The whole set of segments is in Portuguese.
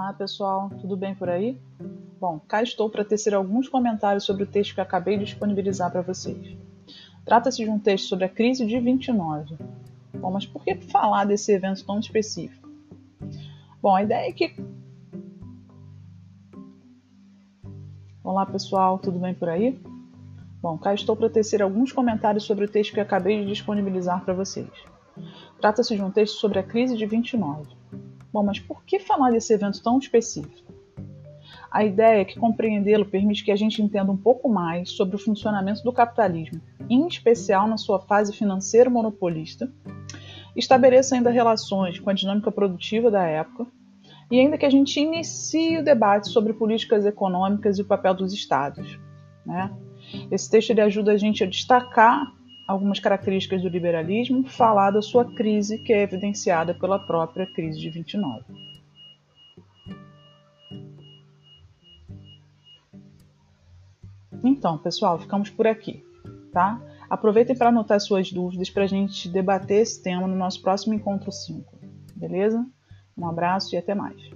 Olá pessoal, tudo bem por aí? Bom, cá estou para tecer alguns comentários sobre o texto que acabei de disponibilizar para vocês. Trata-se de um texto sobre a crise de 29. Bom, mas por que falar desse evento tão específico? Bom, a ideia é que. Olá pessoal, tudo bem por aí? Bom, cá estou para tecer alguns comentários sobre o texto que acabei de disponibilizar para vocês. Trata-se de um texto sobre a crise de 29. Bom, mas por que falar desse evento tão específico? A ideia é que compreendê-lo permite que a gente entenda um pouco mais sobre o funcionamento do capitalismo, em especial na sua fase financeira monopolista, estabeleça ainda relações com a dinâmica produtiva da época e ainda que a gente inicie o debate sobre políticas econômicas e o papel dos estados. Né? Esse texto ele ajuda a gente a destacar algumas características do liberalismo, falar da sua crise, que é evidenciada pela própria crise de 29. Então, pessoal, ficamos por aqui, tá? Aproveitem para anotar suas dúvidas para a gente debater esse tema no nosso próximo encontro 5, beleza? Um abraço e até mais.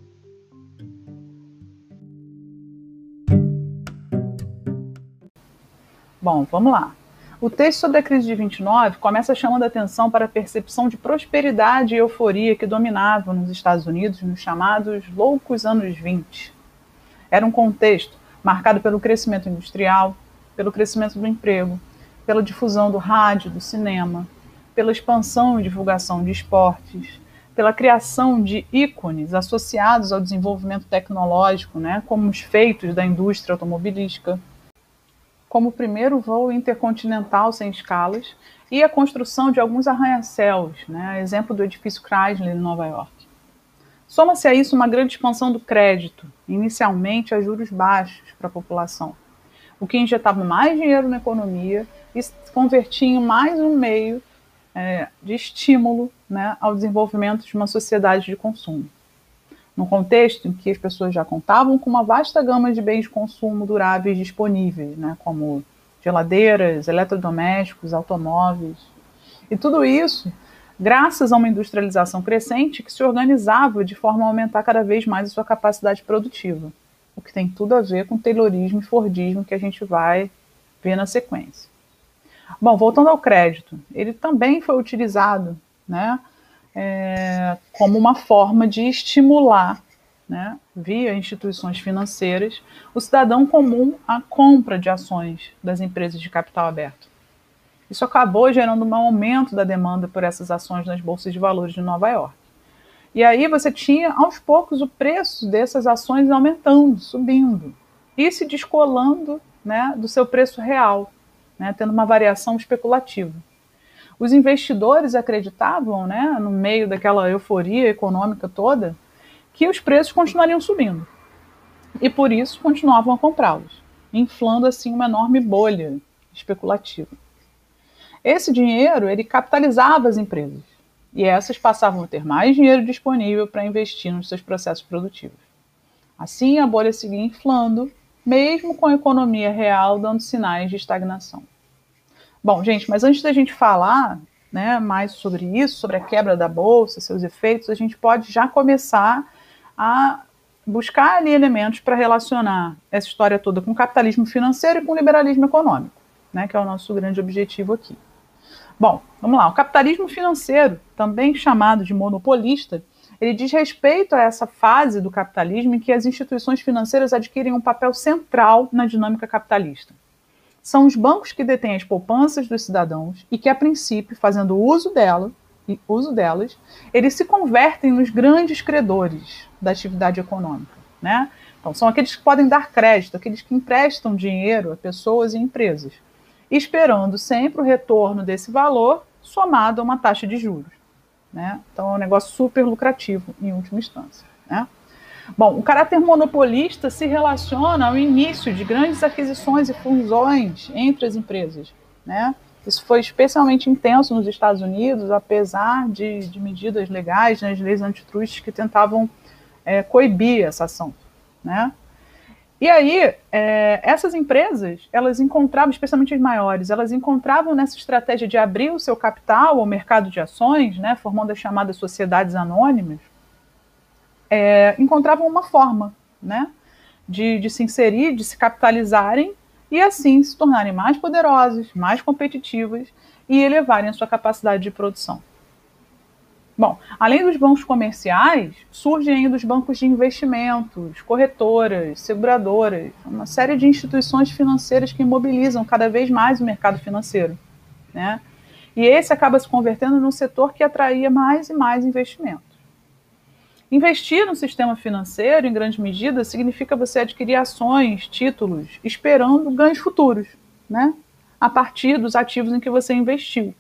Bom, vamos lá. O texto sobre a crise de 29 começa chamando a atenção para a percepção de prosperidade e euforia que dominavam nos Estados Unidos nos chamados loucos anos 20. Era um contexto marcado pelo crescimento industrial, pelo crescimento do emprego, pela difusão do rádio, do cinema, pela expansão e divulgação de esportes, pela criação de ícones associados ao desenvolvimento tecnológico, né, como os feitos da indústria automobilística como o primeiro voo intercontinental sem escalas e a construção de alguns arranha-céus, né, exemplo do edifício Chrysler em Nova York. Soma-se a isso uma grande expansão do crédito, inicialmente a juros baixos para a população, o que injetava mais dinheiro na economia e convertia em mais um meio é, de estímulo né, ao desenvolvimento de uma sociedade de consumo num contexto em que as pessoas já contavam com uma vasta gama de bens de consumo duráveis disponíveis, né, como geladeiras, eletrodomésticos, automóveis. E tudo isso graças a uma industrialização crescente que se organizava de forma a aumentar cada vez mais a sua capacidade produtiva, o que tem tudo a ver com o Taylorismo e Fordismo que a gente vai ver na sequência. Bom, voltando ao crédito, ele também foi utilizado né, é, como uma forma de estimular, né, via instituições financeiras, o cidadão comum à compra de ações das empresas de capital aberto. Isso acabou gerando um aumento da demanda por essas ações nas bolsas de valores de Nova York. E aí você tinha, aos poucos, o preço dessas ações aumentando, subindo, e se descolando né, do seu preço real, né, tendo uma variação especulativa os investidores acreditavam, né, no meio daquela euforia econômica toda, que os preços continuariam subindo. E por isso continuavam a comprá-los, inflando assim uma enorme bolha especulativa. Esse dinheiro ele capitalizava as empresas e essas passavam a ter mais dinheiro disponível para investir nos seus processos produtivos. Assim, a bolha seguia inflando, mesmo com a economia real dando sinais de estagnação. Bom, gente, mas antes da gente falar né, mais sobre isso, sobre a quebra da bolsa, seus efeitos, a gente pode já começar a buscar ali elementos para relacionar essa história toda com o capitalismo financeiro e com o liberalismo econômico, né, que é o nosso grande objetivo aqui. Bom, vamos lá. O capitalismo financeiro, também chamado de monopolista, ele diz respeito a essa fase do capitalismo em que as instituições financeiras adquirem um papel central na dinâmica capitalista são os bancos que detêm as poupanças dos cidadãos e que, a princípio, fazendo uso dela, uso delas, eles se convertem nos grandes credores da atividade econômica, né? Então, são aqueles que podem dar crédito, aqueles que emprestam dinheiro a pessoas e empresas, esperando sempre o retorno desse valor somado a uma taxa de juros. Né? Então, é um negócio super lucrativo, em última instância. Né? Bom, o caráter monopolista se relaciona ao início de grandes aquisições e fusões entre as empresas. Né? Isso foi especialmente intenso nos Estados Unidos, apesar de, de medidas legais, né, leis antitrust que tentavam é, coibir essa ação. Né? E aí, é, essas empresas, elas encontravam, especialmente as maiores, elas encontravam nessa estratégia de abrir o seu capital ao mercado de ações, né, formando as chamadas sociedades anônimas, é, encontravam uma forma né, de, de se inserir, de se capitalizarem e assim se tornarem mais poderosos, mais competitivos e elevarem a sua capacidade de produção. Bom, além dos bancos comerciais, surgem ainda os bancos de investimentos, corretoras, seguradoras, uma série de instituições financeiras que mobilizam cada vez mais o mercado financeiro. Né? E esse acaba se convertendo num setor que atraía mais e mais investimentos. Investir no sistema financeiro, em grande medida, significa você adquirir ações, títulos, esperando ganhos futuros, né? a partir dos ativos em que você investiu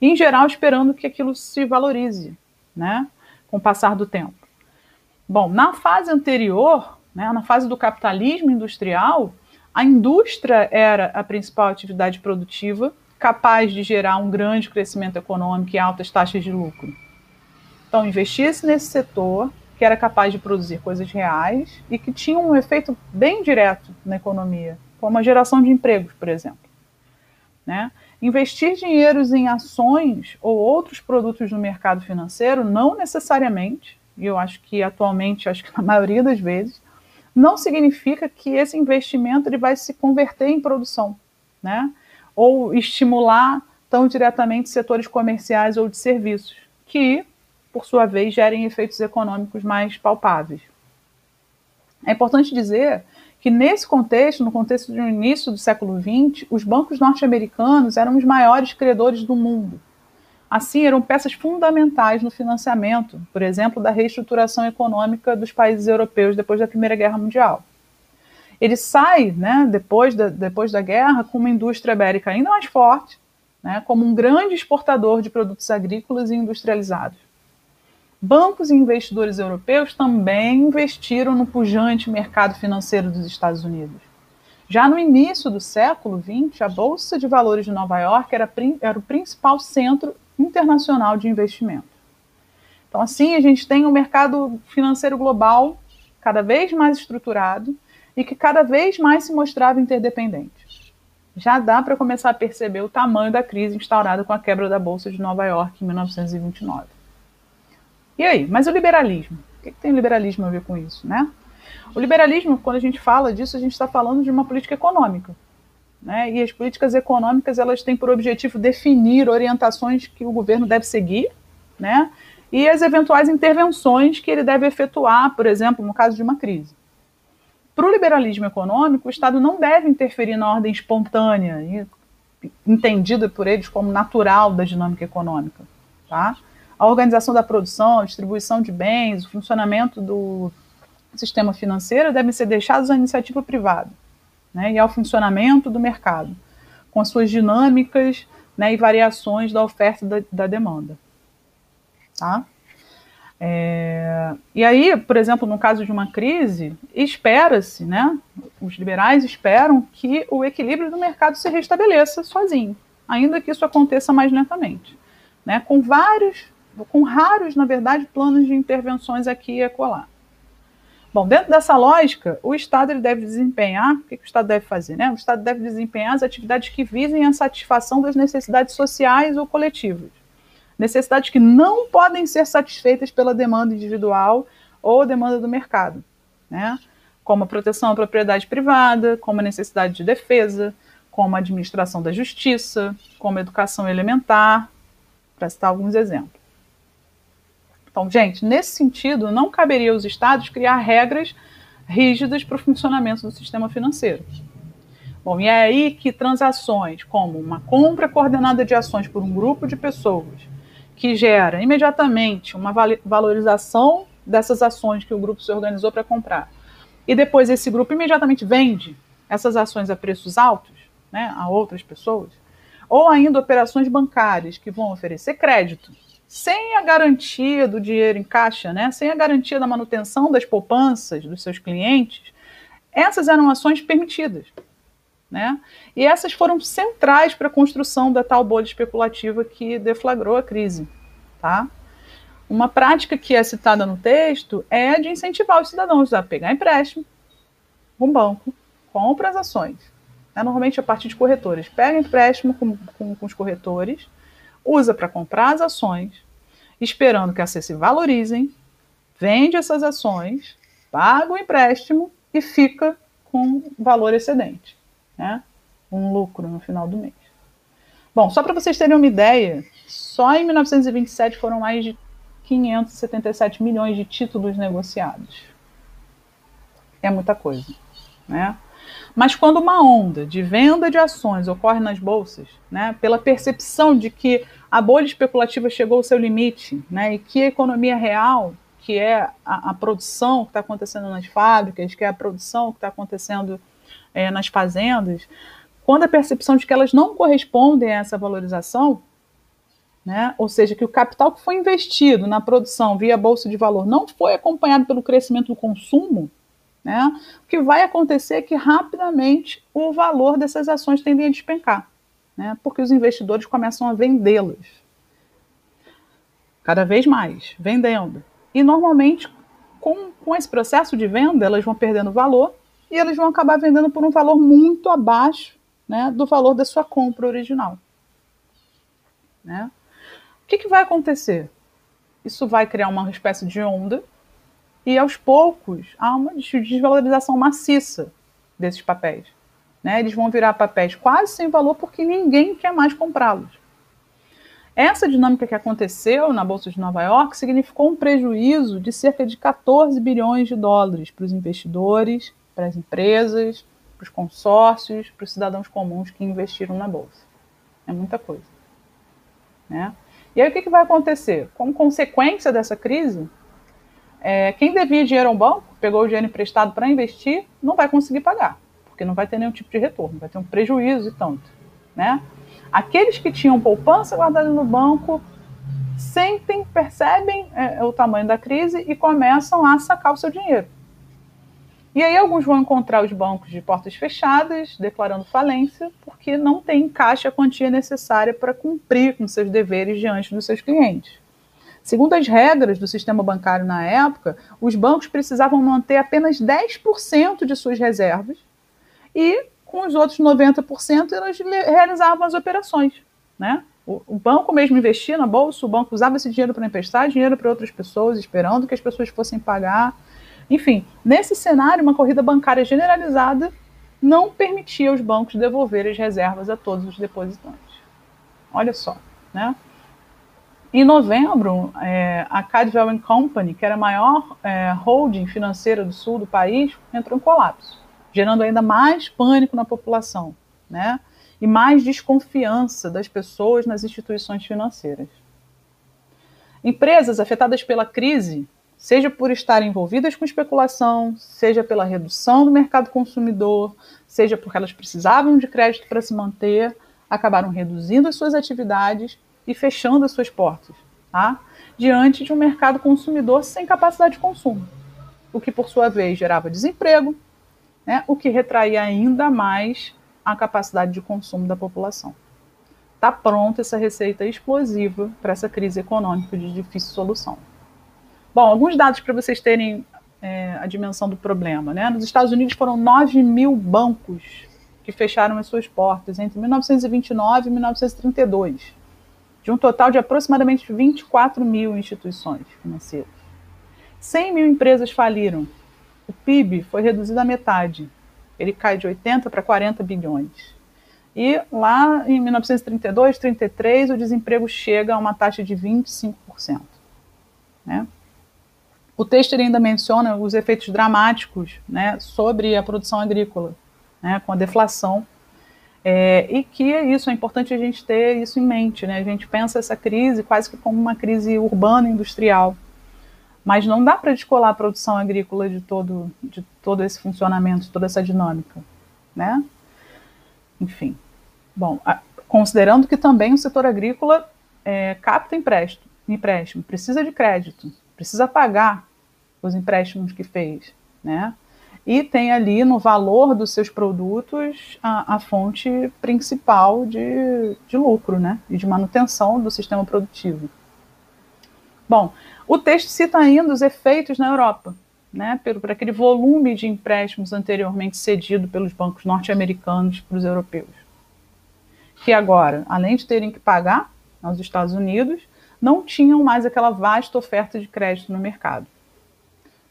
em geral esperando que aquilo se valorize, né, com o passar do tempo. Bom, na fase anterior, né, na fase do capitalismo industrial, a indústria era a principal atividade produtiva, capaz de gerar um grande crescimento econômico e altas taxas de lucro. Então, investia-se nesse setor, que era capaz de produzir coisas reais e que tinha um efeito bem direto na economia, como a geração de empregos, por exemplo. Né? Investir dinheiros em ações ou outros produtos no mercado financeiro não necessariamente, e eu acho que atualmente, acho que na maioria das vezes, não significa que esse investimento ele vai se converter em produção, né? Ou estimular tão diretamente setores comerciais ou de serviços, que, por sua vez, gerem efeitos econômicos mais palpáveis. É importante dizer que nesse contexto, no contexto do início do século XX, os bancos norte-americanos eram os maiores credores do mundo. Assim, eram peças fundamentais no financiamento, por exemplo, da reestruturação econômica dos países europeus depois da Primeira Guerra Mundial. Ele sai, né, depois, da, depois da guerra, com uma indústria ibérica ainda mais forte, né, como um grande exportador de produtos agrícolas e industrializados. Bancos e investidores europeus também investiram no pujante mercado financeiro dos Estados Unidos. Já no início do século XX, a Bolsa de Valores de Nova York era, era o principal centro internacional de investimento. Então, assim, a gente tem um mercado financeiro global cada vez mais estruturado e que cada vez mais se mostrava interdependente. Já dá para começar a perceber o tamanho da crise instaurada com a quebra da Bolsa de Nova York em 1929. E aí, mas o liberalismo? O que, que tem o liberalismo a ver com isso, né? O liberalismo, quando a gente fala disso, a gente está falando de uma política econômica. Né? E as políticas econômicas elas têm por objetivo definir orientações que o governo deve seguir, né? E as eventuais intervenções que ele deve efetuar, por exemplo, no caso de uma crise. Para o liberalismo econômico, o Estado não deve interferir na ordem espontânea, entendida por eles como natural da dinâmica econômica, tá? A organização da produção, a distribuição de bens, o funcionamento do sistema financeiro devem ser deixados à iniciativa privada né, e ao funcionamento do mercado, com as suas dinâmicas né, e variações da oferta da, da demanda. Tá? É, e aí, por exemplo, no caso de uma crise, espera-se, né, os liberais esperam que o equilíbrio do mercado se restabeleça sozinho, ainda que isso aconteça mais lentamente, né, com vários com raros, na verdade, planos de intervenções aqui e acolá. Bom, dentro dessa lógica, o Estado ele deve desempenhar, o que, que o Estado deve fazer? Né? O Estado deve desempenhar as atividades que visem a satisfação das necessidades sociais ou coletivas. Necessidades que não podem ser satisfeitas pela demanda individual ou demanda do mercado, né? como a proteção à propriedade privada, como a necessidade de defesa, como a administração da justiça, como a educação elementar, para citar alguns exemplos. Então, gente, nesse sentido, não caberia aos estados criar regras rígidas para o funcionamento do sistema financeiro. Bom, e é aí que transações como uma compra coordenada de ações por um grupo de pessoas, que gera imediatamente uma valorização dessas ações que o grupo se organizou para comprar, e depois esse grupo imediatamente vende essas ações a preços altos né, a outras pessoas, ou ainda operações bancárias que vão oferecer crédito sem a garantia do dinheiro em caixa, né, sem a garantia da manutenção das poupanças dos seus clientes, essas eram ações permitidas. Né? E essas foram centrais para a construção da tal bolha especulativa que deflagrou a crise. Tá? Uma prática que é citada no texto é de incentivar os cidadãos a pegar empréstimo com banco, compra as ações. Né? Normalmente a partir de corretores. Pega empréstimo com, com, com os corretores, usa para comprar as ações, esperando que essas se valorizem vende essas ações, paga o empréstimo e fica com valor excedente, né? um lucro no final do mês. Bom, só para vocês terem uma ideia, só em 1927 foram mais de 577 milhões de títulos negociados. É muita coisa, né? Mas quando uma onda de venda de ações ocorre nas bolsas, né, pela percepção de que a bolha especulativa chegou ao seu limite, né, e que a economia real, que é a, a produção que está acontecendo nas fábricas, que é a produção que está acontecendo é, nas fazendas, quando a percepção de que elas não correspondem a essa valorização, né, ou seja, que o capital que foi investido na produção via bolsa de valor não foi acompanhado pelo crescimento do consumo, né? O que vai acontecer é que rapidamente o valor dessas ações tende a despencar, né? porque os investidores começam a vendê-las cada vez mais, vendendo. E normalmente, com, com esse processo de venda, elas vão perdendo valor e elas vão acabar vendendo por um valor muito abaixo né, do valor da sua compra original. Né? O que, que vai acontecer? Isso vai criar uma espécie de onda e aos poucos há uma desvalorização maciça desses papéis. Né? Eles vão virar papéis quase sem valor porque ninguém quer mais comprá-los. Essa dinâmica que aconteceu na Bolsa de Nova York significou um prejuízo de cerca de 14 bilhões de dólares para os investidores, para as empresas, para os consórcios, para os cidadãos comuns que investiram na Bolsa. É muita coisa. Né? E aí o que, que vai acontecer? Como consequência dessa crise, é, quem devia dinheiro ao banco, pegou o dinheiro emprestado para investir, não vai conseguir pagar, porque não vai ter nenhum tipo de retorno, vai ter um prejuízo e tanto. Né? Aqueles que tinham poupança guardada no banco sentem, percebem é, o tamanho da crise e começam a sacar o seu dinheiro. E aí alguns vão encontrar os bancos de portas fechadas, declarando falência, porque não tem em caixa a quantia necessária para cumprir com seus deveres diante dos seus clientes. Segundo as regras do sistema bancário na época, os bancos precisavam manter apenas 10% de suas reservas e, com os outros 90%, elas realizavam as operações. Né? O, o banco mesmo investia na bolsa, o banco usava esse dinheiro para emprestar dinheiro para outras pessoas, esperando que as pessoas fossem pagar. Enfim, nesse cenário, uma corrida bancária generalizada não permitia aos bancos devolver as reservas a todos os depositantes. Olha só, né? Em novembro, é, a Cadwell Company, que era a maior é, holding financeira do sul do país, entrou em colapso, gerando ainda mais pânico na população, né? E mais desconfiança das pessoas nas instituições financeiras. Empresas afetadas pela crise, seja por estarem envolvidas com especulação, seja pela redução do mercado consumidor, seja porque elas precisavam de crédito para se manter, acabaram reduzindo as suas atividades e fechando as suas portas, tá? diante de um mercado consumidor sem capacidade de consumo, o que por sua vez gerava desemprego, né? o que retraía ainda mais a capacidade de consumo da população. Está pronta essa receita explosiva para essa crise econômica de difícil solução. Bom, alguns dados para vocês terem é, a dimensão do problema. Né? Nos Estados Unidos foram 9 mil bancos que fecharam as suas portas entre 1929 e 1932 de um total de aproximadamente 24 mil instituições financeiras. 100 mil empresas faliram. O PIB foi reduzido à metade. Ele cai de 80 para 40 bilhões. E lá em 1932, 33, o desemprego chega a uma taxa de 25%. Né? O texto ainda menciona os efeitos dramáticos né, sobre a produção agrícola, né, com a deflação é, e que é isso, é importante a gente ter isso em mente, né? A gente pensa essa crise quase que como uma crise urbana industrial, mas não dá para descolar a produção agrícola de todo, de todo esse funcionamento, toda essa dinâmica, né? Enfim, bom, a, considerando que também o setor agrícola é, capta empréstimo, empréstimo, precisa de crédito, precisa pagar os empréstimos que fez, né? E tem ali no valor dos seus produtos a, a fonte principal de, de lucro né, e de manutenção do sistema produtivo. Bom, o texto cita ainda os efeitos na Europa, né, por aquele volume de empréstimos anteriormente cedido pelos bancos norte-americanos para os europeus, que agora, além de terem que pagar aos Estados Unidos, não tinham mais aquela vasta oferta de crédito no mercado.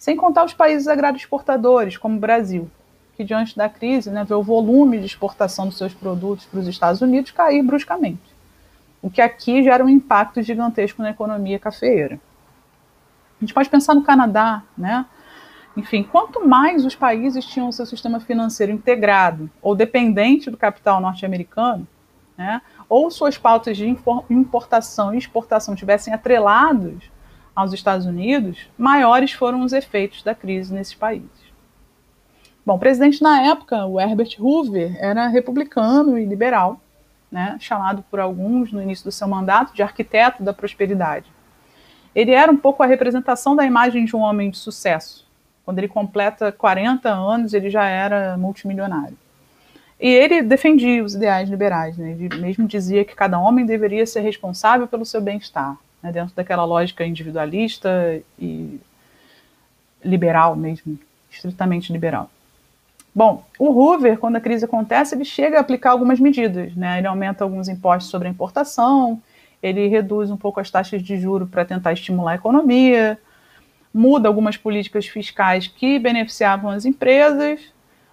Sem contar os países exportadores, como o Brasil, que diante da crise né, vê o volume de exportação dos seus produtos para os Estados Unidos cair bruscamente, o que aqui gera um impacto gigantesco na economia cafeeira. A gente pode pensar no Canadá, né? Enfim, quanto mais os países tinham seu sistema financeiro integrado ou dependente do capital norte-americano, né, ou suas pautas de importação e exportação tivessem atrelados aos Estados Unidos, maiores foram os efeitos da crise nesses países. Bom, o presidente na época, o Herbert Hoover, era republicano e liberal, né, chamado por alguns no início do seu mandato de arquiteto da prosperidade. Ele era um pouco a representação da imagem de um homem de sucesso. Quando ele completa 40 anos, ele já era multimilionário. E ele defendia os ideais liberais, né? ele mesmo dizia que cada homem deveria ser responsável pelo seu bem-estar, né? dentro daquela lógica individualista e liberal mesmo, estritamente liberal. Bom, o Hoover, quando a crise acontece, ele chega a aplicar algumas medidas. Né? Ele aumenta alguns impostos sobre a importação, ele reduz um pouco as taxas de juro para tentar estimular a economia, muda algumas políticas fiscais que beneficiavam as empresas,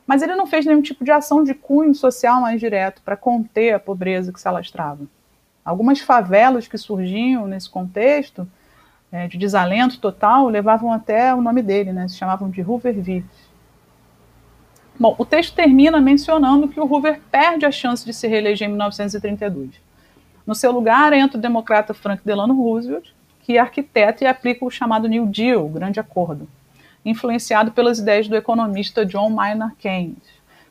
mas ele não fez nenhum tipo de ação de cunho social mais direto para conter a pobreza que se alastrava. Algumas favelas que surgiam nesse contexto é, de desalento total levavam até o nome dele, né? se chamavam de Hooverville. Bom, o texto termina mencionando que o Hoover perde a chance de se reeleger em 1932. No seu lugar entra o democrata Frank Delano Roosevelt, que arquiteta e aplica o chamado New Deal, o Grande Acordo, influenciado pelas ideias do economista John Maynard Keynes,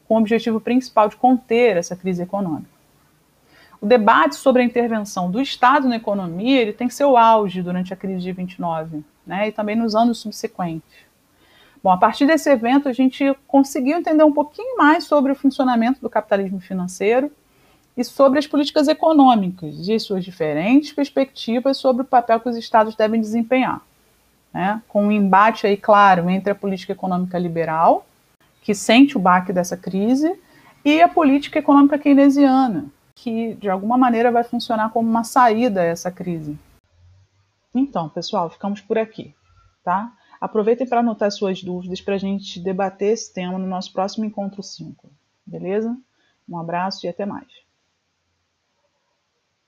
com o objetivo principal de conter essa crise econômica. O debate sobre a intervenção do Estado na economia ele tem seu auge durante a crise de 29, né, e também nos anos subsequentes. Bom, a partir desse evento, a gente conseguiu entender um pouquinho mais sobre o funcionamento do capitalismo financeiro e sobre as políticas econômicas e suas diferentes perspectivas sobre o papel que os estados devem desempenhar. Né? Com um embate aí claro entre a política econômica liberal, que sente o baque dessa crise, e a política econômica keynesiana, que de alguma maneira vai funcionar como uma saída a essa crise. Então, pessoal, ficamos por aqui, tá? Aproveitem para anotar suas dúvidas para a gente debater esse tema no nosso próximo encontro 5. Beleza? Um abraço e até mais.